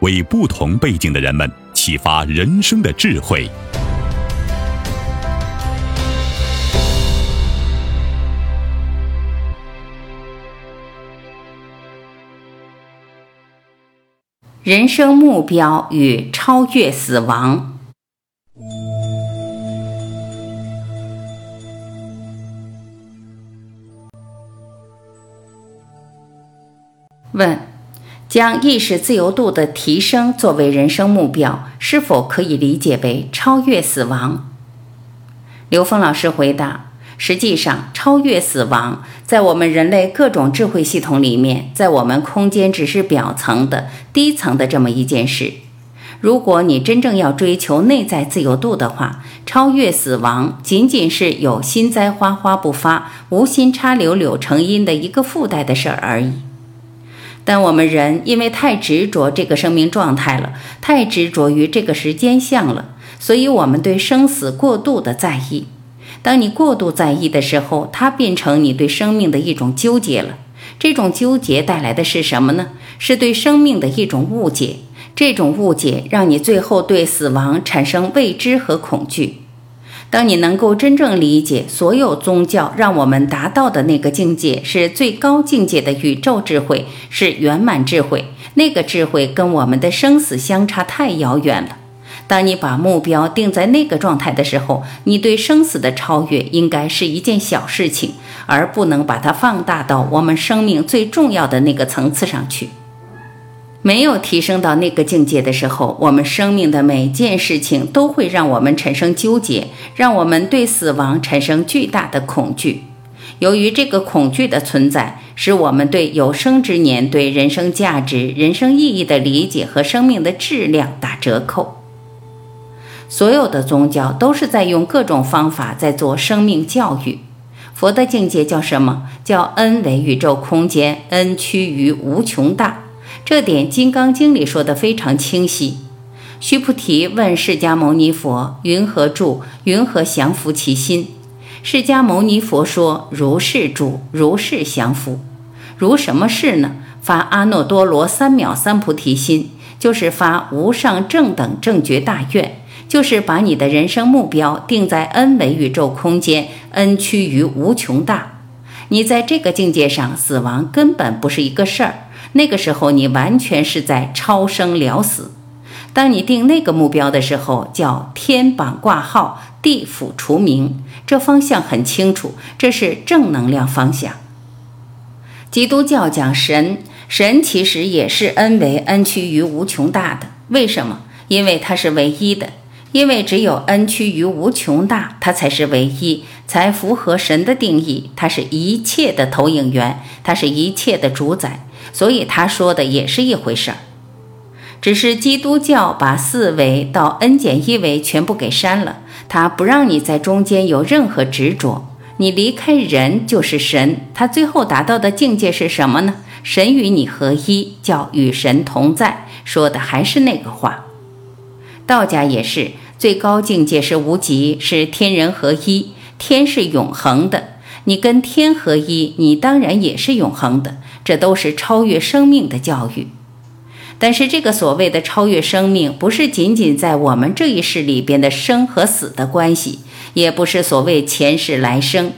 为不同背景的人们启发人生的智慧。人生目标与超越死亡。问。将意识自由度的提升作为人生目标，是否可以理解为超越死亡？刘峰老师回答：实际上，超越死亡在我们人类各种智慧系统里面，在我们空间只是表层的、低层的这么一件事。如果你真正要追求内在自由度的话，超越死亡仅仅是有心栽花花不发，无心插柳柳成荫的一个附带的事儿而已。但我们人因为太执着这个生命状态了，太执着于这个时间相了，所以我们对生死过度的在意。当你过度在意的时候，它变成你对生命的一种纠结了。这种纠结带来的是什么呢？是对生命的一种误解。这种误解让你最后对死亡产生未知和恐惧。当你能够真正理解，所有宗教让我们达到的那个境界是最高境界的宇宙智慧，是圆满智慧。那个智慧跟我们的生死相差太遥远了。当你把目标定在那个状态的时候，你对生死的超越应该是一件小事情，而不能把它放大到我们生命最重要的那个层次上去。没有提升到那个境界的时候，我们生命的每件事情都会让我们产生纠结，让我们对死亡产生巨大的恐惧。由于这个恐惧的存在，使我们对有生之年、对人生价值、人生意义的理解和生命的质量打折扣。所有的宗教都是在用各种方法在做生命教育。佛的境界叫什么？叫恩为宇宙空间，恩趋于无穷大。这点《金刚经》里说的非常清晰。须菩提问释迦牟尼佛：“云何住？云何降伏其心？”释迦牟尼佛说：“如是住，如是降伏。如什么事呢？发阿耨多罗三藐三菩提心，就是发无上正等正觉大愿，就是把你的人生目标定在 n 维宇宙空间，n 趋于无穷大。你在这个境界上，死亡根本不是一个事儿。”那个时候，你完全是在超生了死。当你定那个目标的时候，叫天榜挂号，地府除名，这方向很清楚，这是正能量方向。基督教讲神，神其实也是恩为恩趋于无穷大的。为什么？因为它是唯一的，因为只有恩趋于无穷大，它才是唯一，才符合神的定义。它是一切的投影源，它是一切的主宰。所以他说的也是一回事儿，只是基督教把四维到 n 减一维全部给删了，他不让你在中间有任何执着，你离开人就是神。他最后达到的境界是什么呢？神与你合一，叫与神同在，说的还是那个话。道家也是，最高境界是无极，是天人合一，天是永恒的，你跟天合一，你当然也是永恒的。这都是超越生命的教育，但是这个所谓的超越生命，不是仅仅在我们这一世里边的生和死的关系，也不是所谓前世来生。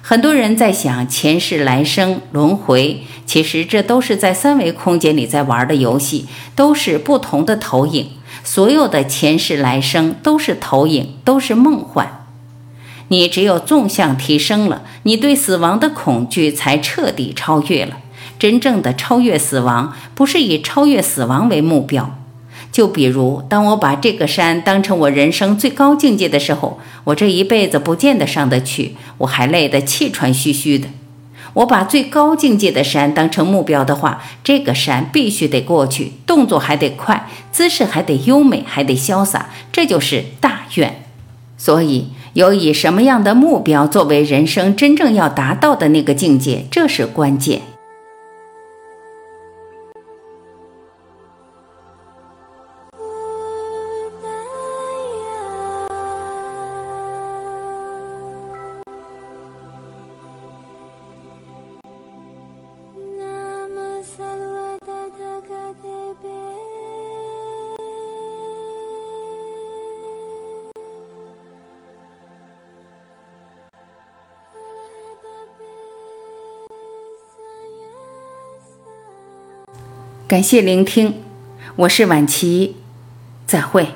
很多人在想前世来生轮回，其实这都是在三维空间里在玩的游戏，都是不同的投影。所有的前世来生都是投影，都是梦幻。你只有纵向提升了，你对死亡的恐惧才彻底超越了。真正的超越死亡，不是以超越死亡为目标。就比如，当我把这个山当成我人生最高境界的时候，我这一辈子不见得上得去，我还累得气喘吁吁的。我把最高境界的山当成目标的话，这个山必须得过去，动作还得快，姿势还得优美，还得潇洒，这就是大愿。所以，有以什么样的目标作为人生真正要达到的那个境界，这是关键。感谢聆听，我是晚琪，再会。